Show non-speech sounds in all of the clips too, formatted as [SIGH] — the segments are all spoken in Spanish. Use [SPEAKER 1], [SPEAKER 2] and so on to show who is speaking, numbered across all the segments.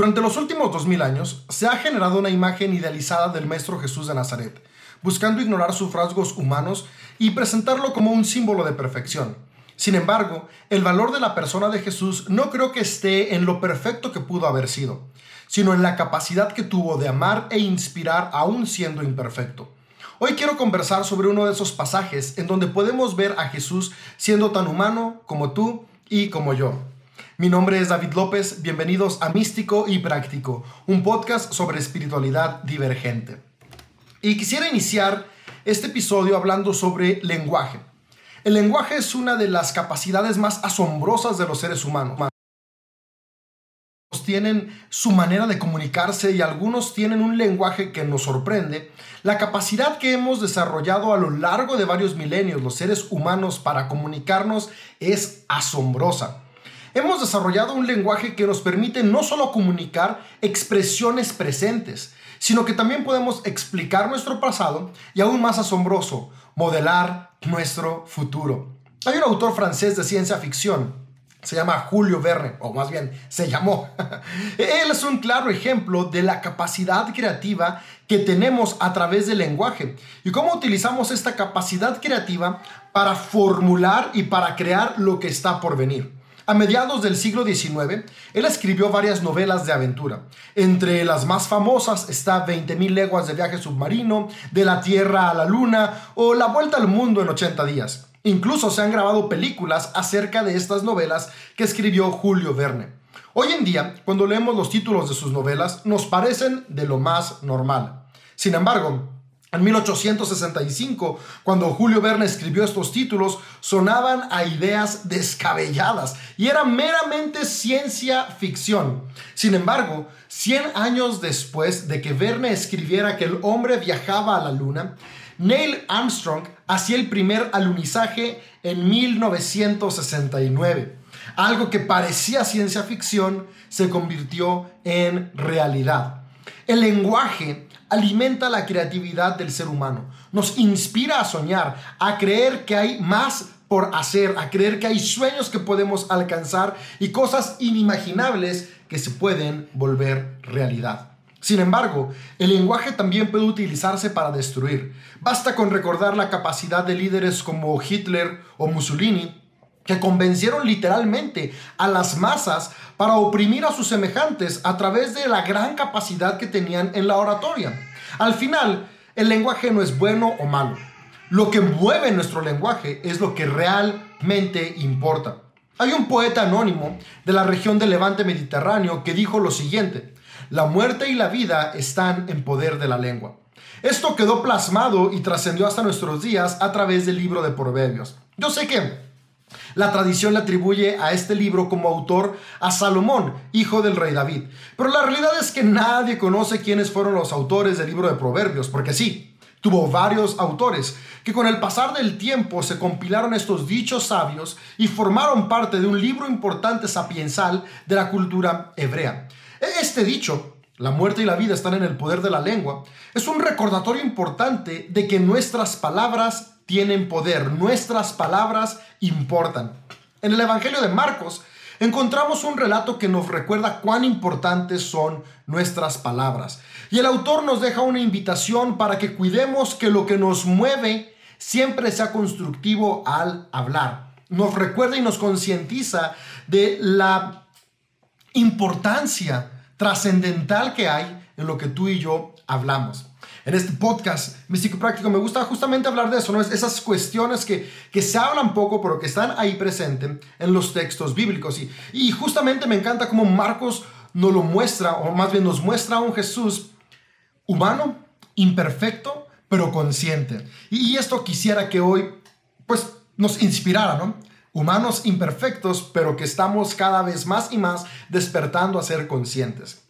[SPEAKER 1] Durante los últimos 2000 años se ha generado una imagen idealizada del Maestro Jesús de Nazaret, buscando ignorar sus rasgos humanos y presentarlo como un símbolo de perfección. Sin embargo, el valor de la persona de Jesús no creo que esté en lo perfecto que pudo haber sido, sino en la capacidad que tuvo de amar e inspirar aún siendo imperfecto. Hoy quiero conversar sobre uno de esos pasajes en donde podemos ver a Jesús siendo tan humano como tú y como yo. Mi nombre es David López, bienvenidos a Místico y Práctico, un podcast sobre espiritualidad divergente. Y quisiera iniciar este episodio hablando sobre lenguaje. El lenguaje es una de las capacidades más asombrosas de los seres humanos. Tienen su manera de comunicarse y algunos tienen un lenguaje que nos sorprende. La capacidad que hemos desarrollado a lo largo de varios milenios los seres humanos para comunicarnos es asombrosa. Hemos desarrollado un lenguaje que nos permite no solo comunicar expresiones presentes, sino que también podemos explicar nuestro pasado y aún más asombroso, modelar nuestro futuro. Hay un autor francés de ciencia ficción, se llama Julio Verne, o más bien se llamó. [LAUGHS] Él es un claro ejemplo de la capacidad creativa que tenemos a través del lenguaje y cómo utilizamos esta capacidad creativa para formular y para crear lo que está por venir. A mediados del siglo XIX, él escribió varias novelas de aventura. Entre las más famosas está 20.000 leguas de viaje submarino, De la Tierra a la Luna o La Vuelta al Mundo en 80 días. Incluso se han grabado películas acerca de estas novelas que escribió Julio Verne. Hoy en día, cuando leemos los títulos de sus novelas, nos parecen de lo más normal. Sin embargo, en 1865, cuando Julio Verne escribió estos títulos, sonaban a ideas descabelladas y era meramente ciencia ficción. Sin embargo, 100 años después de que Verne escribiera que el hombre viajaba a la luna, Neil Armstrong hacía el primer alunizaje en 1969. Algo que parecía ciencia ficción se convirtió en realidad. El lenguaje alimenta la creatividad del ser humano, nos inspira a soñar, a creer que hay más por hacer, a creer que hay sueños que podemos alcanzar y cosas inimaginables que se pueden volver realidad. Sin embargo, el lenguaje también puede utilizarse para destruir. Basta con recordar la capacidad de líderes como Hitler o Mussolini que convencieron literalmente a las masas para oprimir a sus semejantes a través de la gran capacidad que tenían en la oratoria. Al final, el lenguaje no es bueno o malo. Lo que mueve nuestro lenguaje es lo que realmente importa. Hay un poeta anónimo de la región del Levante Mediterráneo que dijo lo siguiente, la muerte y la vida están en poder de la lengua. Esto quedó plasmado y trascendió hasta nuestros días a través del libro de Proverbios. Yo sé que la tradición le atribuye a este libro como autor a Salomón, hijo del rey David. Pero la realidad es que nadie conoce quiénes fueron los autores del libro de Proverbios, porque sí, tuvo varios autores que con el pasar del tiempo se compilaron estos dichos sabios y formaron parte de un libro importante sapiensal de la cultura hebrea. Este dicho la muerte y la vida están en el poder de la lengua, es un recordatorio importante de que nuestras palabras tienen poder, nuestras palabras importan. En el Evangelio de Marcos encontramos un relato que nos recuerda cuán importantes son nuestras palabras. Y el autor nos deja una invitación para que cuidemos que lo que nos mueve siempre sea constructivo al hablar. Nos recuerda y nos concientiza de la importancia trascendental que hay en lo que tú y yo hablamos. En este podcast místico práctico me gusta justamente hablar de eso, ¿no? esas cuestiones que, que se hablan poco pero que están ahí presentes en los textos bíblicos. Y, y justamente me encanta cómo Marcos nos lo muestra, o más bien nos muestra a un Jesús humano, imperfecto, pero consciente. Y, y esto quisiera que hoy pues nos inspirara, ¿no? humanos imperfectos, pero que estamos cada vez más y más despertando a ser conscientes.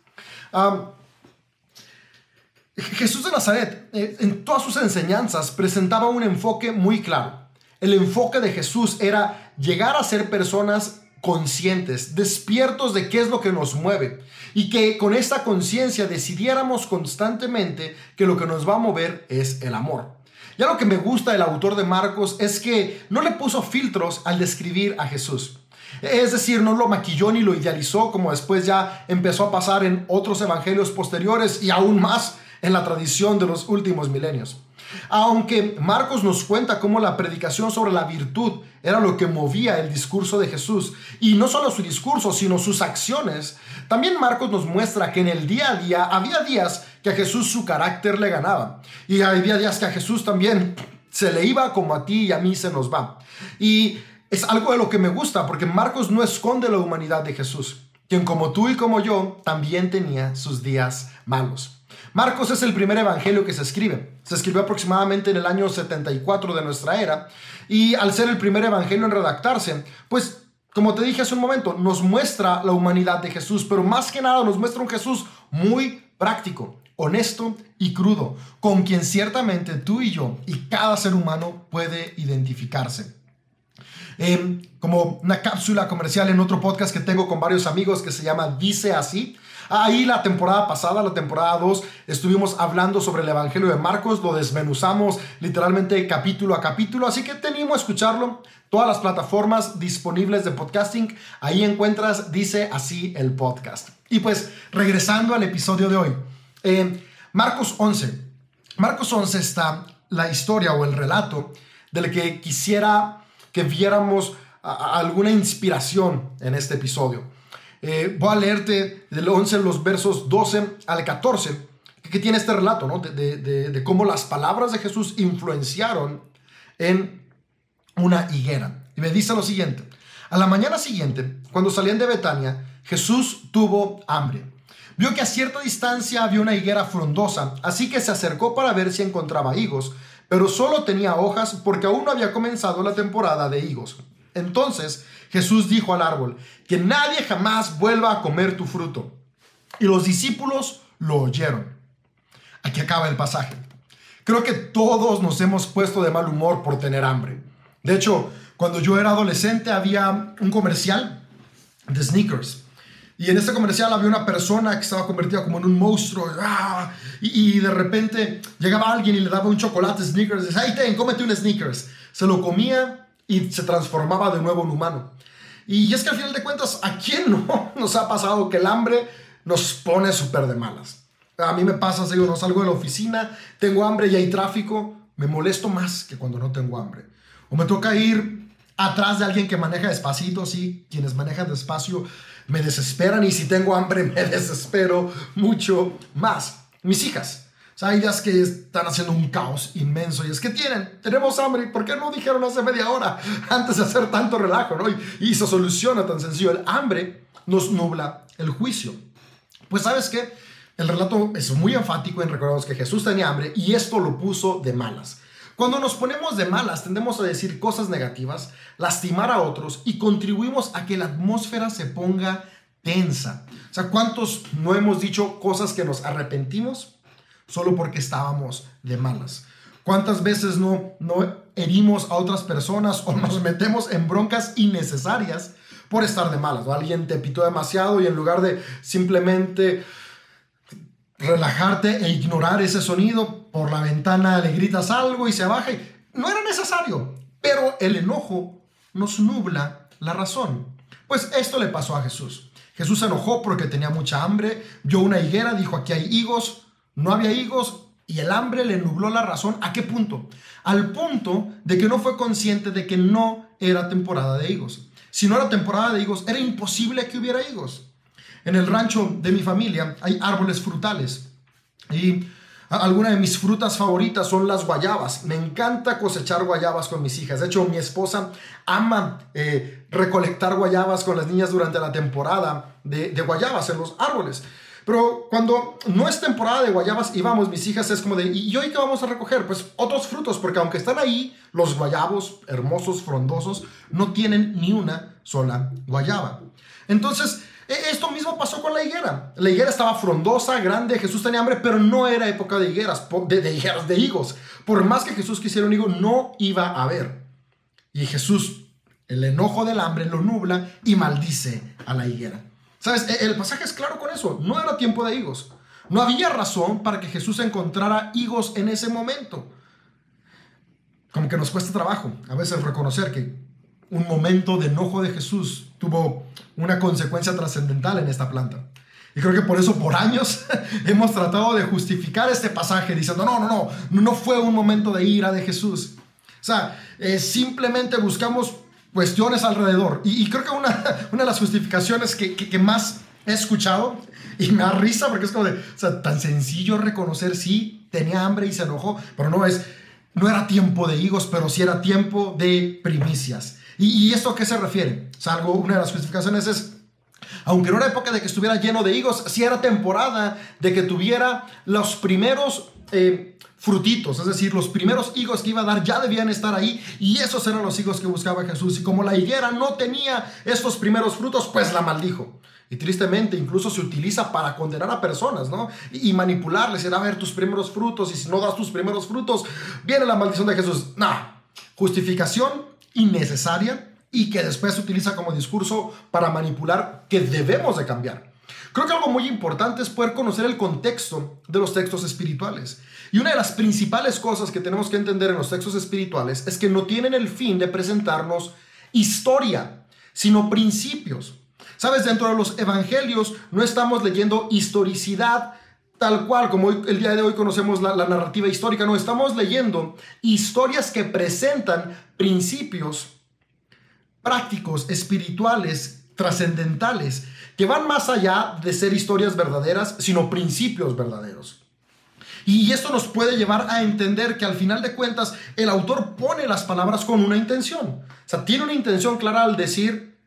[SPEAKER 1] Jesús de Nazaret, eh, en todas sus enseñanzas, presentaba un enfoque muy claro. El enfoque de Jesús era llegar a ser personas conscientes, despiertos de qué es lo que nos mueve y que con esta conciencia decidiéramos constantemente que lo que nos va a mover es el amor. Ya lo que me gusta del autor de Marcos es que no le puso filtros al describir a Jesús. Es decir, no lo maquilló ni lo idealizó como después ya empezó a pasar en otros evangelios posteriores y aún más en la tradición de los últimos milenios. Aunque Marcos nos cuenta cómo la predicación sobre la virtud era lo que movía el discurso de Jesús, y no solo su discurso, sino sus acciones, también Marcos nos muestra que en el día a día había días que a Jesús su carácter le ganaba, y había días que a Jesús también se le iba como a ti y a mí se nos va. Y es algo de lo que me gusta, porque Marcos no esconde la humanidad de Jesús, quien como tú y como yo también tenía sus días malos. Marcos es el primer evangelio que se escribe. Se escribió aproximadamente en el año 74 de nuestra era y al ser el primer evangelio en redactarse, pues como te dije hace un momento, nos muestra la humanidad de Jesús, pero más que nada nos muestra un Jesús muy práctico, honesto y crudo, con quien ciertamente tú y yo y cada ser humano puede identificarse. Em, como una cápsula comercial en otro podcast que tengo con varios amigos que se llama Dice así, Ahí la temporada pasada, la temporada 2, estuvimos hablando sobre el Evangelio de Marcos, lo desmenuzamos literalmente capítulo a capítulo, así que tenemos a escucharlo. Todas las plataformas disponibles de podcasting, ahí encuentras, dice así el podcast. Y pues regresando al episodio de hoy, eh, Marcos 11. Marcos 11 está la historia o el relato del que quisiera que viéramos alguna inspiración en este episodio. Eh, voy a leerte del 11, los versos 12 al 14, que tiene este relato, ¿no? De, de, cómo las palabras de Jesús influenciaron en una higuera. Y me dice lo siguiente, a la mañana siguiente, cuando salían de Betania, Jesús tuvo hambre. Vio que a cierta distancia había una higuera frondosa, así que se acercó para ver si encontraba higos, pero solo tenía hojas porque aún no había comenzado la temporada de higos. Entonces Jesús dijo al árbol, que nadie jamás vuelva a comer tu fruto. Y los discípulos lo oyeron. Aquí acaba el pasaje. Creo que todos nos hemos puesto de mal humor por tener hambre. De hecho, cuando yo era adolescente había un comercial de sneakers. Y en ese comercial había una persona que estaba convertida como en un monstruo. ¡ah! Y, de repente llegaba alguien y le daba un chocolate sneakers. Y decía, hey, ten, cómete un sneakers. Se lo comía y se transformaba de nuevo en humano. Y es que al final de cuentas, ¿a quién no [LAUGHS] nos ha pasado que el hambre nos pone súper de malas? A mí me pasa, digo, no salgo de la oficina, tengo hambre y hay tráfico, me molesto más que cuando no tengo hambre. O me toca ir atrás de alguien que maneja despacito, sí, quienes manejan despacio me desesperan y si tengo hambre [LAUGHS] me desespero mucho más. Mis hijas, hay días que están haciendo un caos inmenso y es que tienen, tenemos hambre, ¿por qué no dijeron hace media hora [LAUGHS] antes de hacer tanto relajo? ¿no? Y, se soluciona tan sencillo. El hambre nos nubla el juicio. Pues sabes qué, el relato es muy enfático en recordarnos que Jesús tenía hambre y esto lo puso de malas. Cuando nos ponemos de malas, tendemos a decir cosas negativas, lastimar a otros y contribuimos a que la atmósfera se ponga tensa. O sea, ¿cuántos no hemos dicho cosas que nos arrepentimos? Solo porque estábamos de malas. ¿Cuántas veces no, no herimos a otras personas o nos metemos en broncas innecesarias por estar de malas? ¿O alguien te pitó demasiado y en lugar de simplemente relajarte e ignorar ese sonido, por la ventana le gritas algo y se baja. No era necesario, pero el enojo nos nubla la razón. Pues esto le pasó a Jesús. Jesús se enojó porque tenía mucha hambre, vio una higuera, dijo aquí hay higos, no había higos y el hambre le nubló la razón. ¿A qué punto? Al punto de que no fue consciente de que no era temporada de higos. Si no era temporada de higos, era imposible que hubiera higos. En el rancho de mi familia hay árboles frutales y algunas de mis frutas favoritas son las guayabas. Me encanta cosechar guayabas con mis hijas. De hecho, mi esposa ama eh, recolectar guayabas con las niñas durante la temporada de, de guayabas en los árboles. Pero cuando no es temporada de guayabas y vamos, mis hijas, es como de, ¿y hoy qué vamos a recoger? Pues otros frutos, porque aunque están ahí, los guayabos hermosos, frondosos, no tienen ni una sola guayaba. Entonces, e, esto mismo pasó con la higuera. La higuera estaba frondosa, grande, Jesús tenía hambre, pero no era época de higueras, de, de higueras, de higos. Por más que Jesús quisiera un higo, no iba a haber. Y Jesús, el enojo del hambre, lo nubla y maldice a la higuera. ¿Sabes? E, el pasaje es claro con eso. No era tiempo de higos. No había razón para que Jesús encontrara higos en ese momento. Como que nos cuesta trabajo a veces reconocer que un momento de enojo de Jesús tuvo una consecuencia trascendental en esta planta. Y creo que por eso por años [LAUGHS] hemos tratado de justificar este pasaje diciendo, no, no, no, no fue un momento de ira de Jesús. O sea, eh, simplemente buscamos cuestiones alrededor. Y, creo que una, [LAUGHS] una, de las justificaciones que, que, más he escuchado y me da risa porque es como de, o sea, tan sencillo reconocer, sí, tenía hambre y se enojó, pero no es, no era tiempo de higos, pero sí era tiempo de primicias. ¿Y, y esto a qué se refiere? O algo, una de las justificaciones es, aunque no era época de que estuviera lleno de higos, sí era temporada de que tuviera los primeros eh, frutitos, es decir, los primeros higos que iba a dar ya debían estar ahí y esos eran los higos que buscaba Jesús. Y como la higuera no tenía estos primeros frutos, pues la maldijo. Y tristemente incluso se utiliza para condenar a personas, ¿no? Y, manipularles, ir a ver tus primeros frutos y si no das tus primeros frutos, viene la maldición de Jesús. No, justificación innecesaria y que después se utiliza como discurso para manipular que debemos de cambiar. Creo que algo muy importante es poder conocer el contexto de los textos espirituales. Y una de las principales cosas que tenemos que entender en los textos espirituales es que no tienen el fin de presentarnos historia, sino principios. Sabes, dentro de los evangelios no estamos leyendo historicidad tal cual como el día de hoy conocemos la, la narrativa histórica, no, estamos leyendo historias que presentan principios prácticos, espirituales, trascendentales, que van más allá de ser historias verdaderas, sino principios verdaderos. Y esto nos puede llevar a entender que al final de cuentas el autor pone las palabras con una intención. O sea, tiene una intención clara al decir,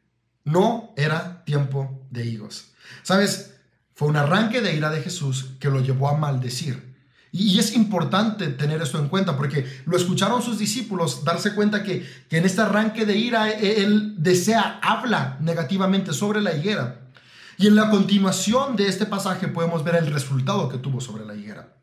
[SPEAKER 1] no era tiempo de higos. ¿Sabes? Fue un arranque de ira de Jesús que lo llevó a maldecir. Y es importante tener esto en cuenta porque lo escucharon sus discípulos darse cuenta que, que en este arranque de ira e, él desea, habla negativamente sobre la higuera. Y en la continuación de este pasaje podemos ver el resultado que tuvo sobre la higuera.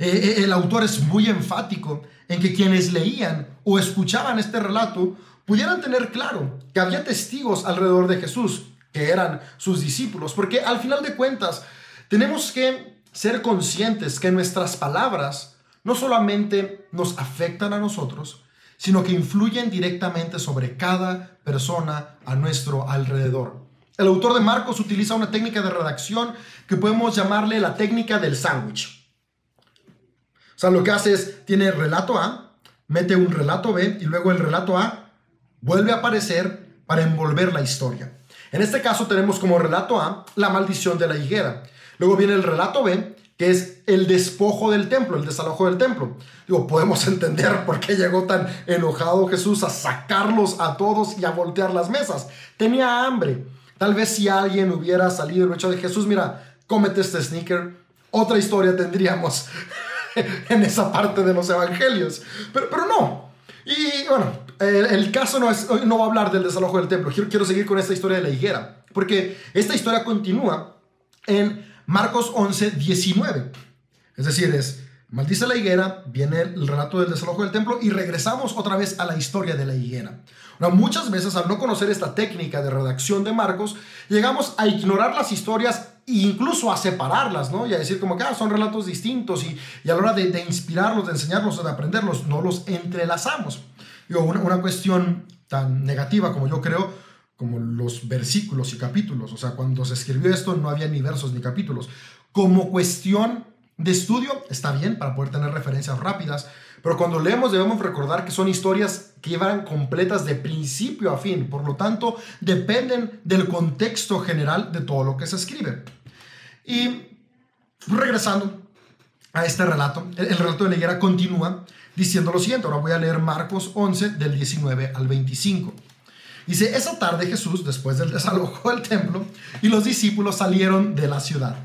[SPEAKER 1] Eh, eh, el autor es muy enfático en que quienes leían o escuchaban este relato pudieran tener claro que había testigos alrededor de Jesús, que eran sus discípulos, porque al final de cuentas tenemos que ser conscientes que nuestras palabras no solamente nos afectan a nosotros, sino que influyen directamente sobre cada persona a nuestro alrededor. El autor de Marcos utiliza una técnica de redacción que podemos llamarle la técnica del sándwich. O sea, lo que hace es, tiene relato A, mete un relato B y luego el relato A vuelve a aparecer para envolver la historia. En este caso tenemos como relato A la maldición de la higuera. Luego viene el relato B, que es el despojo del templo, el desalojo del templo. Digo, podemos [LAUGHS] entender por qué llegó tan enojado Jesús a sacarlos a todos y a voltear las mesas. Tenía hambre. Tal vez si alguien hubiera salido el hecho de Jesús, mira, cómete este sneaker, otra historia tendríamos [LAUGHS] en esa parte de los evangelios. Pero, pero no. Y bueno, el, caso no, es, no va a hablar del desalojo del templo. Quiero, quiero seguir con esta historia de la higuera. Porque esta historia continúa en Marcos 11, 19. Es decir, es, maldice la higuera, viene el relato del desalojo del templo y regresamos otra vez a la historia de la higuera. Muchas veces al no conocer esta técnica de redacción de Marcos, llegamos a ignorar las historias e incluso a separarlas, ¿no? Y a decir como que ah, son relatos distintos y, y a la hora de, de, inspirarlos, de enseñarlos, de aprenderlos, no los entrelazamos. Digo, una, una cuestión tan negativa como yo creo como los versículos y capítulos. O sea, cuando se escribió esto no había ni versos ni capítulos. Como cuestión de estudio está bien para poder tener referencias rápidas, pero cuando leemos debemos recordar que son historias que llevan completas de principio a fin, por lo tanto dependen del contexto general de todo lo que se escribe. Y regresando a este relato, el, el relato de la higuera continúa diciendo lo siguiente, ahora voy a leer Marcos 11 del 19 al 25. Dice, esa tarde Jesús, después del desalojo del templo, y los discípulos salieron de la ciudad.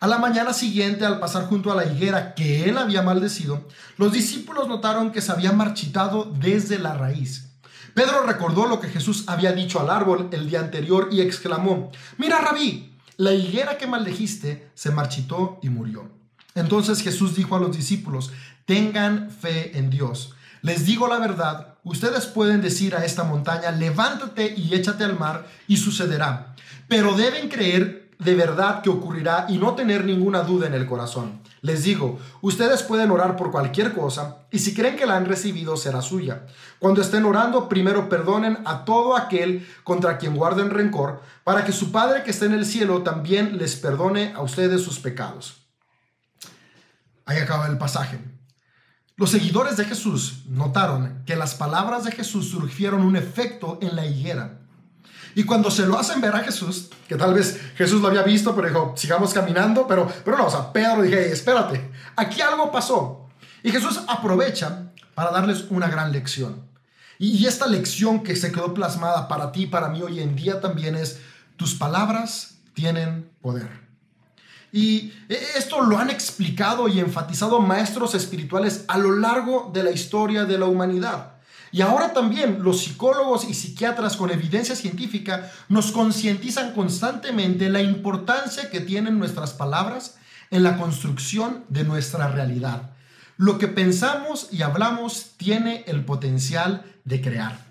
[SPEAKER 1] A la mañana siguiente, al pasar junto a la higuera que él había maldecido, los discípulos notaron que se había marchitado desde la raíz. Pedro recordó lo que Jesús había dicho al árbol el día anterior y exclamó, mira rabí, la higuera que maldejiste se marchitó y murió. Entonces Jesús dijo a los discípulos, tengan fe en Dios. Les digo la verdad, Ustedes pueden decir a esta montaña, levántate y échate al mar y sucederá. Pero deben creer de verdad que ocurrirá y no tener ninguna duda en el corazón. Les digo, ustedes pueden orar por cualquier cosa y si creen que la han recibido será suya. Cuando estén orando, primero perdonen a todo aquel contra quien guarden rencor, para que su Padre que está en el cielo también les perdone a ustedes sus pecados. Ahí acaba el pasaje. Los seguidores de Jesús notaron que las palabras de Jesús surgieron un efecto en la higuera. Y cuando se lo hacen ver a Jesús, que tal vez Jesús lo había visto, pero dijo, sigamos caminando, pero, pero no, o sea, Pedro dije, espérate, aquí algo pasó. Y Jesús aprovecha para darles una gran lección. Y, esta lección que se quedó plasmada para ti para mí hoy en día también es, tus palabras tienen poder. Y esto lo han explicado y enfatizado maestros espirituales a lo largo de la historia de la humanidad. Y ahora también los psicólogos y psiquiatras con evidencia científica nos concientizan constantemente la importancia que tienen nuestras palabras en la construcción de nuestra realidad. Lo que pensamos y hablamos tiene el potencial de crear.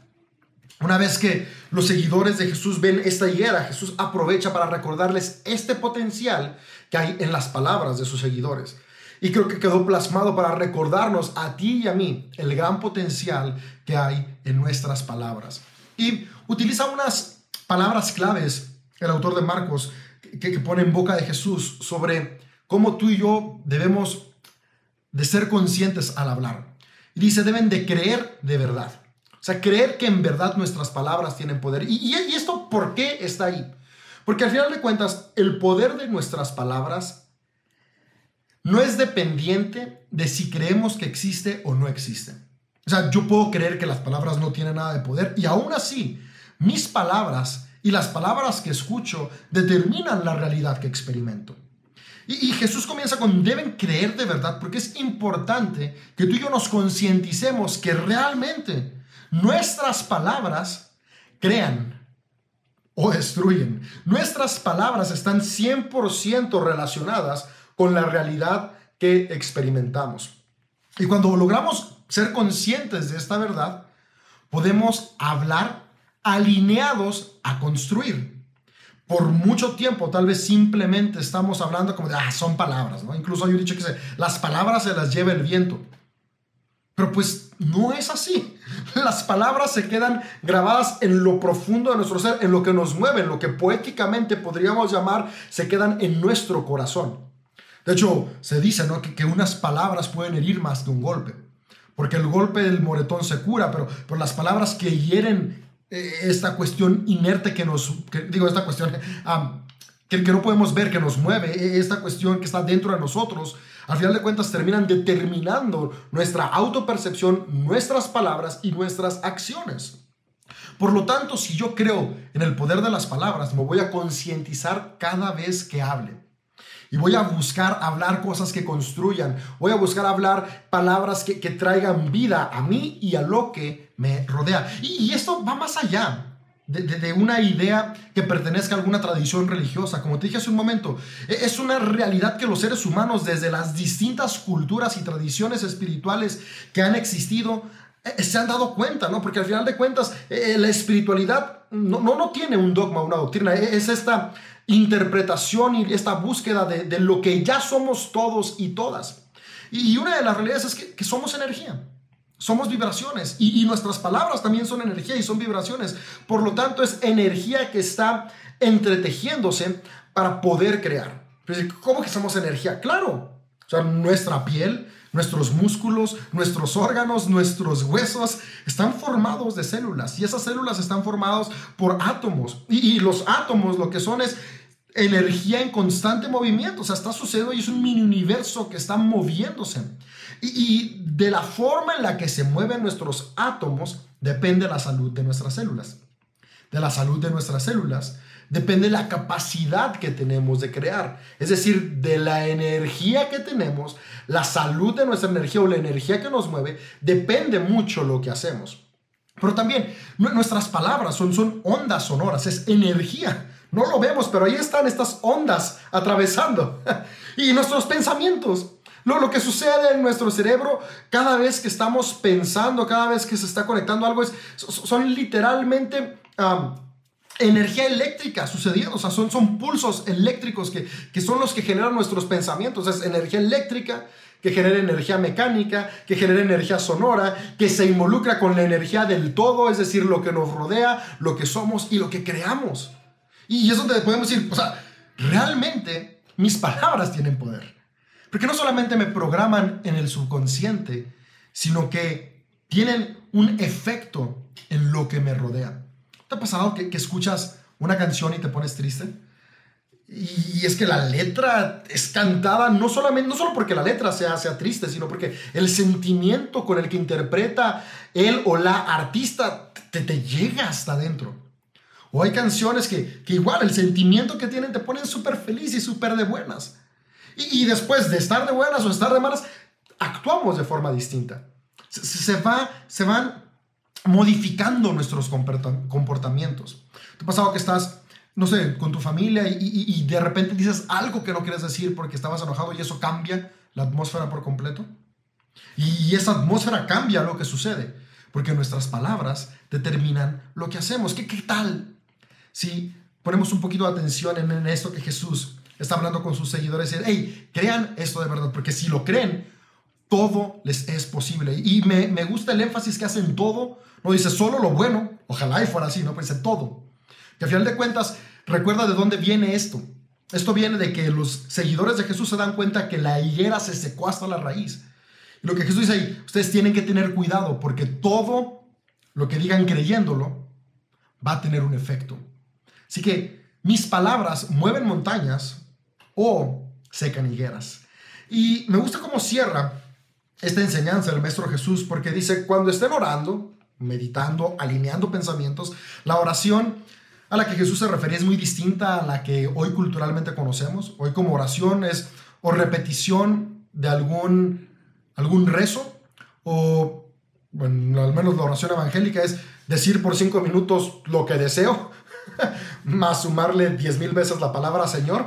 [SPEAKER 1] Una vez que los seguidores de Jesús ven esta higuera, Jesús aprovecha para recordarles este potencial que hay en las palabras de sus seguidores. Y creo que quedó plasmado para recordarnos a ti y a mí el gran potencial que hay en nuestras palabras. Y utiliza unas palabras claves, el autor de Marcos, que, pone en boca de Jesús sobre cómo tú y yo debemos de ser conscientes al hablar. Y dice, deben de creer de verdad. O sea, creer que en verdad nuestras palabras tienen poder. ¿Y, y esto por qué está ahí? Porque al final de cuentas, el poder de nuestras palabras no es dependiente de si creemos que existe o no existe. O sea, yo puedo creer que las palabras no tienen nada de poder y aún así, mis palabras y las palabras que escucho determinan la realidad que experimento. Y, Jesús comienza con deben creer de verdad porque es importante que tú y yo nos concienticemos que realmente nuestras palabras crean o destruyen. Nuestras palabras están 100% relacionadas con la realidad que experimentamos. Y cuando logramos ser conscientes de esta verdad, podemos hablar alineados a construir. Por mucho tiempo, tal vez simplemente estamos hablando como de, ah, son palabras, ¿no? Incluso hay un dicho que dice, las palabras se las lleva el viento. Pero pues no es así. [LAUGHS] Las palabras se quedan grabadas en lo profundo de nuestro ser, en lo que nos mueve, en lo que poéticamente podríamos llamar, se quedan en nuestro corazón. De hecho, se dice ¿no? que, unas palabras pueden herir más que un golpe, porque el golpe del moretón se cura, pero, por las palabras que hieren eh, esta cuestión inerte que nos, digo, esta cuestión [LAUGHS] que, que no podemos ver, que nos mueve, e, esta cuestión que está dentro de nosotros, al final de cuentas terminan determinando nuestra autopercepción, nuestras palabras y nuestras acciones. Por lo tanto, si yo creo en el poder de las palabras, me voy a concientizar cada vez que hable. Y voy a buscar hablar cosas que construyan. Voy a buscar hablar palabras que, traigan vida a mí y a lo que me rodea. Y, esto va más allá de, de, una idea que pertenezca a alguna tradición religiosa. Como te dije hace un momento, e, es una realidad que los seres humanos desde las distintas culturas y tradiciones espirituales que han existido e, se han dado cuenta, ¿no? Porque al final de cuentas e, la espiritualidad no, no, no tiene un dogma, una doctrina, es esta interpretación y esta búsqueda de, lo que ya somos todos y todas. Y, una de las realidades es que, somos energía. Somos vibraciones y, nuestras palabras también son energía y son vibraciones. Por lo tanto, es energía que está entretejiéndose para poder crear. ¿Cómo que somos energía? Claro. O sea, nuestra piel, nuestros músculos, nuestros órganos, nuestros huesos están formados de células y esas células están formadas por átomos. Y, los átomos lo que son es energía en constante movimiento. O sea, está sucediendo y es un mini universo que está moviéndose. Y, de la forma en la que se mueven nuestros átomos depende la salud de nuestras células. De la salud de nuestras células depende la capacidad que tenemos de crear. Es decir, de la energía que tenemos, la salud de nuestra energía o la energía que nos mueve, depende mucho lo que hacemos. Pero también nuestras palabras son, son ondas sonoras, es energía. No lo vemos, pero ahí están estas ondas atravesando. [LAUGHS] y nuestros pensamientos. Lo, lo, que sucede en nuestro cerebro cada vez que estamos pensando, cada vez que se está conectando algo, es, son literalmente energía eléctrica sucediendo, o sea, son, son pulsos eléctricos que, que son los que generan nuestros pensamientos, es energía eléctrica que genera energía mecánica, que genera energía sonora, que se involucra con la energía del todo, es decir, lo que nos rodea, lo que somos y lo que creamos. Y eso te podemos decir, o sea, realmente mis palabras tienen poder. Porque no solamente me programan en el subconsciente, sino que tienen un efecto en lo que me rodea. ¿Te ha pasado que, escuchas una canción y te pones triste? Y es que la letra es cantada no solamente, no solo porque la letra sea, sea triste, sino porque el sentimiento con el que interpreta él o la artista te, te llega hasta adentro. O hay canciones que, que, igual el sentimiento que tienen te ponen súper feliz y súper de buenas. Y, después de estar de buenas o estar de malas, actuamos de forma distinta. Se, va, se van modificando nuestros comportamientos. ¿Te ha pasado que estás, no sé, con tu familia y, de repente dices algo que no quieres decir porque estabas enojado y eso cambia la atmósfera por completo? Y esa atmósfera cambia lo que sucede, porque nuestras palabras determinan lo que hacemos. ¿Qué, qué tal si ponemos un poquito de atención en, esto que Jesús está hablando con sus seguidores? Y, hey, crean esto de verdad, porque si lo creen, todo les es posible. Y me, me gusta el énfasis que hacen todo no dice solo lo bueno, ojalá y fuera así, no, pues dice todo. Que al final de cuentas, recuerda de dónde viene esto. Esto viene de que los seguidores de Jesús se dan cuenta que la higuera se secó hasta la raíz. Y lo que Jesús dice ahí, ustedes tienen que tener cuidado porque todo lo que digan creyéndolo va a tener un efecto. Así que mis palabras mueven montañas o secan higueras. Y me gusta cómo cierra esta enseñanza el Maestro Jesús porque dice, cuando estén orando, meditando, alineando pensamientos. La oración a la que Jesús se refería es muy distinta a la que hoy culturalmente conocemos. Hoy como oración es o repetición de algún, algún rezo o, al menos la oración evangélica es decir por cinco minutos lo que deseo, [LAUGHS] más sumarle diez mil veces la palabra Señor.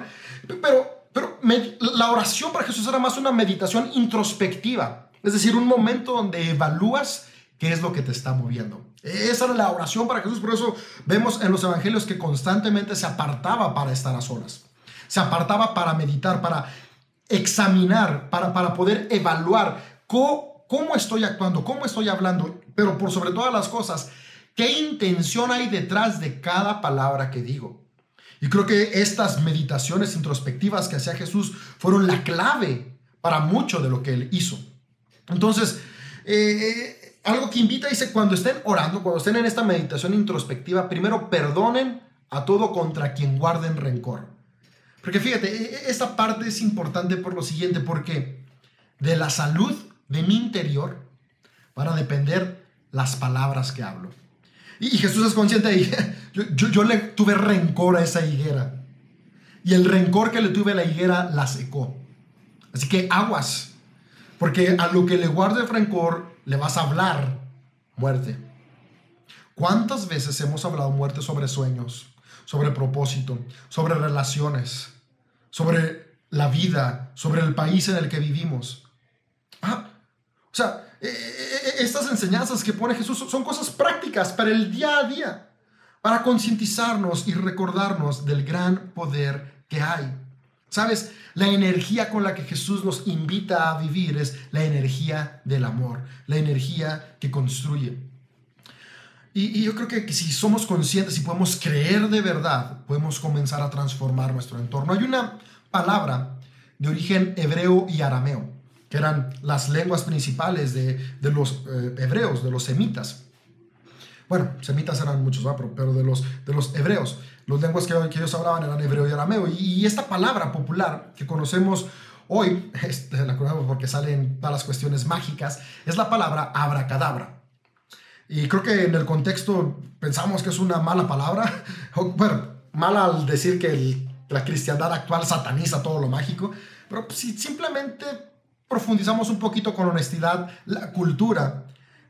[SPEAKER 1] Pero, la oración para Jesús era más una meditación introspectiva, es decir, un momento donde evalúas ¿Qué es lo que te está moviendo? Esa era la oración para Jesús, por eso vemos en los evangelios que constantemente se apartaba para estar a solas. Se apartaba para meditar, para examinar, para, para poder evaluar cómo estoy actuando, cómo estoy hablando, pero por sobre todas las cosas, qué intención hay detrás de cada palabra que digo. Y creo que estas meditaciones introspectivas que hacía Jesús fueron la clave para mucho de lo que él hizo. Entonces, eh, algo que invita, dice, cuando estén orando, cuando estén en esta meditación introspectiva, primero perdonen a todo contra quien guarden rencor. Porque fíjate, e, e, esta parte es importante por lo siguiente, porque de la salud de mi interior van a depender las palabras que hablo. Y, Jesús es consciente de [LAUGHS] yo, yo, le tuve rencor a esa higuera. Y el rencor que le tuve a la higuera la secó. Así que aguas. Porque a lo que le guarde rencor, le vas a hablar muerte. ¿Cuántas veces hemos hablado muerte sobre sueños, sobre propósito, sobre relaciones, sobre la vida, sobre el país en el que vivimos? Ah, o sea, eh, eh, eh, estas enseñanzas que pone Jesús son cosas prácticas para el día a día, para concientizarnos y recordarnos del gran poder que hay. ¿Sabes? La energía con la que Jesús nos invita a vivir es la energía del amor, la energía que construye. Y, yo creo que, si somos conscientes y podemos creer de verdad, podemos comenzar a transformar nuestro entorno. Hay una palabra de origen hebreo y arameo, que eran las lenguas principales de, los eh, hebreos, de los semitas. Bueno, semitas eran muchos, pero de los, de los hebreos. Los lenguas que, que, ellos hablaban eran hebreo y arameo. Y, esta palabra popular que conocemos hoy, [LAUGHS] este, la conocemos porque salen todas las cuestiones mágicas, es la palabra abracadabra. Y creo que en el contexto pensamos que es una mala palabra. [LAUGHS] Bueno, mala al decir que la cristiandad actual sataniza todo lo mágico. Pero si simplemente profundizamos un poquito con honestidad la cultura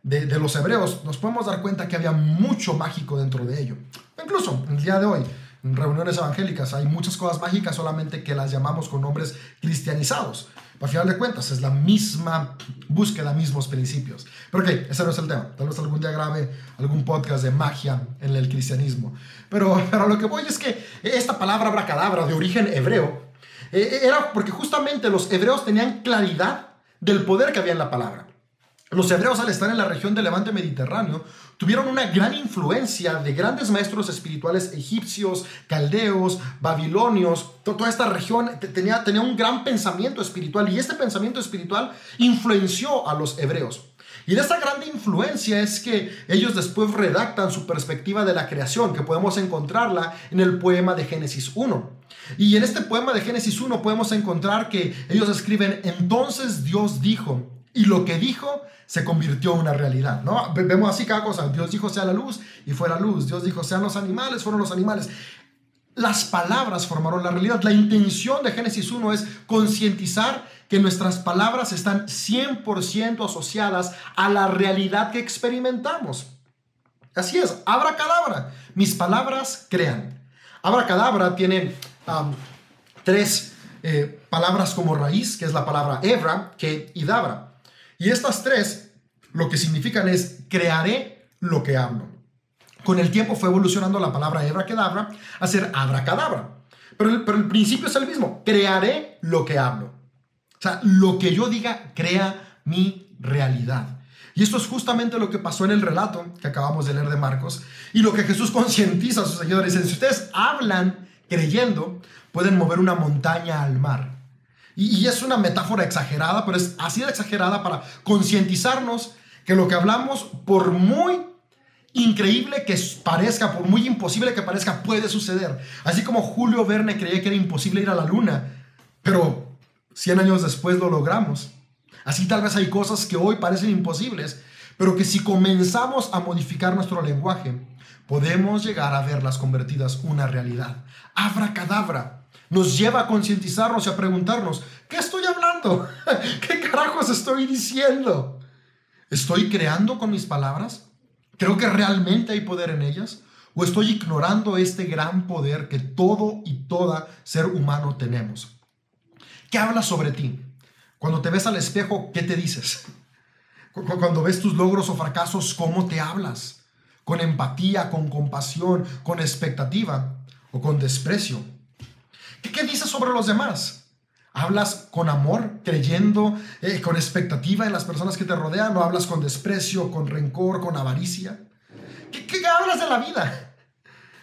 [SPEAKER 1] de, los hebreos, nos podemos dar cuenta que había mucho mágico dentro de ello. Incluso en el día de hoy, reuniones evangélicas hay muchas cosas mágicas, solamente que las llamamos con nombres cristianizados. Al final de cuentas, es la misma búsqueda, mismos principios. Pero ok, ese no es el tema. Tal vez algún día grabe algún podcast de magia en el cristianismo. Pero, [LAUGHS] pero lo que voy es que esta palabra abracadabra de origen hebreo eh, era porque justamente los hebreos tenían claridad del poder que había en la palabra. Los hebreos al estar en la región del levante mediterráneo tuvieron una gran influencia de grandes maestros espirituales egipcios, caldeos, babilonios. Toda esta región tenía, tenía un gran pensamiento espiritual y este pensamiento espiritual influenció a los hebreos. Y de esta gran influencia es que ellos después redactan su perspectiva de la creación, que podemos encontrarla en el poema de Génesis 1. Y en este poema de Génesis 1 podemos encontrar que ellos escriben, entonces Dios dijo, y lo que dijo se convirtió en una realidad, ¿no? Vemos así cada cosa. Dios dijo sea la luz y fue la luz. Dios dijo sean los animales, fueron los animales. Las palabras formaron la realidad. La intención de Génesis 1 es concientizar que nuestras palabras están 100% asociadas a la realidad que experimentamos. Así es, abracadabra. Mis palabras crean. Abracadabra tiene tres eh, palabras como raíz, que es la palabra Ebra, que y Dabra. Y estas tres lo que significan es crearé lo que hablo. Con el tiempo fue evolucionando la palabra abracadabra a ser abracadabra. Pero el, pero el principio es el mismo. Crearé lo que hablo. O sea, lo que yo diga crea mi realidad. Y esto es justamente lo que pasó en el relato que acabamos de leer de Marcos y lo que Jesús concientiza a sus seguidores. Si ustedes hablan creyendo, pueden mover una montaña al mar. Y, es una metáfora exagerada, pero es así de exagerada para concientizarnos que lo que hablamos, por muy increíble que parezca, por muy imposible que parezca, puede suceder. Así como Julio Verne creía que era imposible ir a la luna, pero 100 años después lo logramos. Así tal vez hay cosas que hoy parecen imposibles, pero que si comenzamos a modificar nuestro lenguaje, podemos llegar a verlas convertidas una realidad. Abra cadabra nos lleva a concientizarnos y a preguntarnos, ¿qué estoy hablando? [LAUGHS] ¿Qué carajos estoy diciendo? ¿Estoy creando con mis palabras? ¿Creo que realmente hay poder en ellas? ¿O estoy ignorando este gran poder que todo y toda ser humano tenemos? ¿Qué habla sobre ti? Cuando te ves al espejo, ¿qué te dices? [LAUGHS] Cuando ves tus logros o fracasos, ¿cómo te hablas? ¿Con empatía, con compasión, con expectativa o con desprecio? ¿Qué, dices sobre los demás? ¿Hablas con amor, creyendo, eh, con expectativa en las personas que te rodean? ¿O hablas con desprecio, con rencor, con avaricia? ¿Qué, qué hablas de la vida?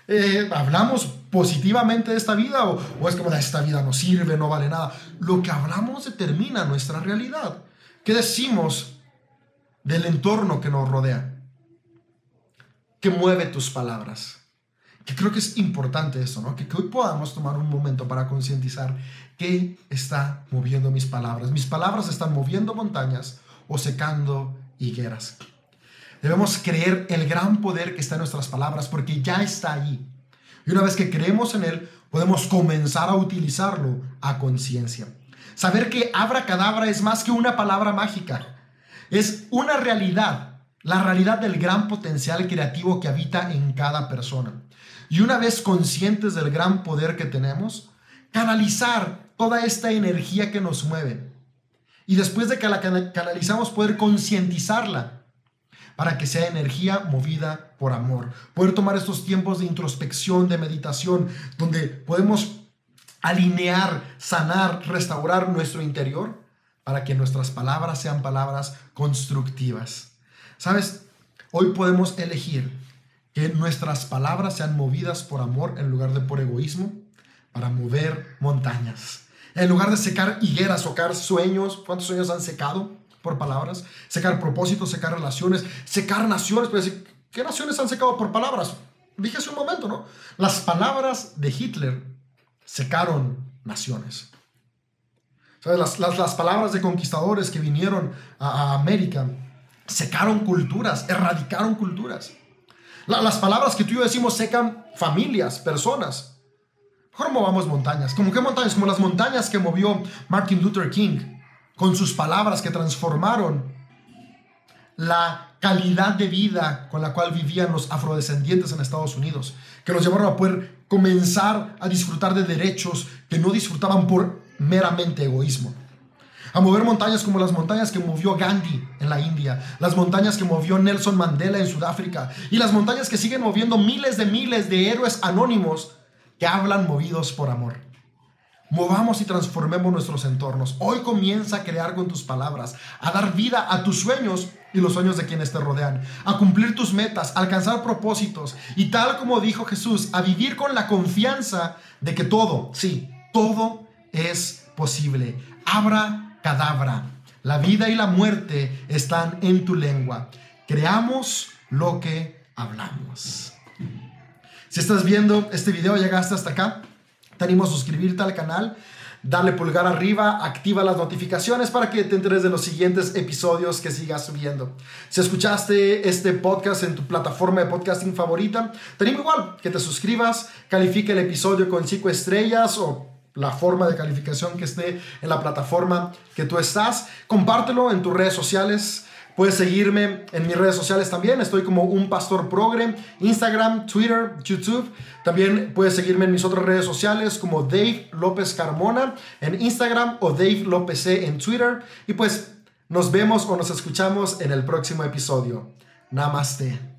[SPEAKER 1] Eh, ¿Hablamos positivamente de esta vida o, o es como esta vida no sirve, no vale nada? Lo que hablamos determina nuestra realidad. ¿Qué decimos del entorno que nos rodea? ¿Qué mueve tus palabras? Que creo que es importante eso, ¿no? Que, que hoy podamos tomar un momento para concientizar qué está moviendo mis palabras. Mis palabras están moviendo montañas o secando higueras. Debemos creer el gran poder que está en nuestras palabras porque ya está ahí. Y una vez que creemos en él, podemos comenzar a utilizarlo a conciencia. Saber que abracadabra es más que una palabra mágica. Es una realidad, la realidad del gran potencial creativo que habita en cada persona. Y una vez conscientes del gran poder que tenemos, canalizar toda esta energía que nos mueve. Y después de que la canalizamos, poder concientizarla para que sea energía movida por amor. Poder tomar estos tiempos de introspección, de meditación, donde podemos alinear, sanar, restaurar nuestro interior para que nuestras palabras sean palabras constructivas. ¿Sabes? Hoy podemos elegir que nuestras palabras sean movidas por amor en lugar de por egoísmo, para mover montañas. En lugar de secar higueras, secar sueños, ¿cuántos sueños han secado por palabras? Secar propósitos, secar relaciones, secar naciones. Pues, ¿Qué naciones han secado por palabras? Dije hace un momento, ¿no? Las palabras de Hitler secaron naciones. Las, las, palabras de conquistadores que vinieron a América secaron culturas, erradicaron culturas las palabras que tú y yo decimos secan familias, personas. Mejor movamos montañas. ¿Cómo qué montañas? Como las montañas que movió Martin Luther King con sus palabras que transformaron la calidad de vida con la cual vivían los afrodescendientes en Estados Unidos, que los llevaron a poder comenzar a disfrutar de derechos que no disfrutaban por meramente egoísmo. A mover montañas como las montañas que movió Gandhi en la India, las montañas que movió Nelson Mandela en Sudáfrica y las montañas que siguen moviendo miles de miles de héroes anónimos que hablan movidos por amor. Movamos y transformemos nuestros entornos. Hoy comienza a crear con tus palabras, a dar vida a tus sueños y los sueños de quienes te rodean, a cumplir tus metas, a alcanzar propósitos y tal como dijo Jesús, a vivir con la confianza de que todo, sí, todo es posible. Abra cadabra. La vida y la muerte están en tu lengua. Creamos lo que hablamos. Si estás viendo este video, llegaste hasta acá, te animo a suscribirte al canal, darle pulgar arriba, activa las notificaciones para que te enteres de los siguientes episodios que sigas subiendo. Si escuchaste este podcast en tu plataforma de podcasting favorita, te animo igual que te suscribas, califique el episodio con 5 estrellas o la forma de calificación que esté en la plataforma que tú estás. Compártelo en tus redes sociales. Puedes seguirme en mis redes sociales también. Estoy como un pastor progre. Instagram, Twitter, YouTube. También puedes seguirme en mis otras redes sociales como Dave López Carmona en Instagram o Dave López C en Twitter. Y pues nos vemos o nos escuchamos en el próximo episodio. Namaste.